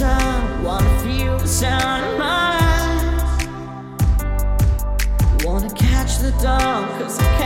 sun, wanna feel the sound in my eyes. Wanna catch the dawn, cause I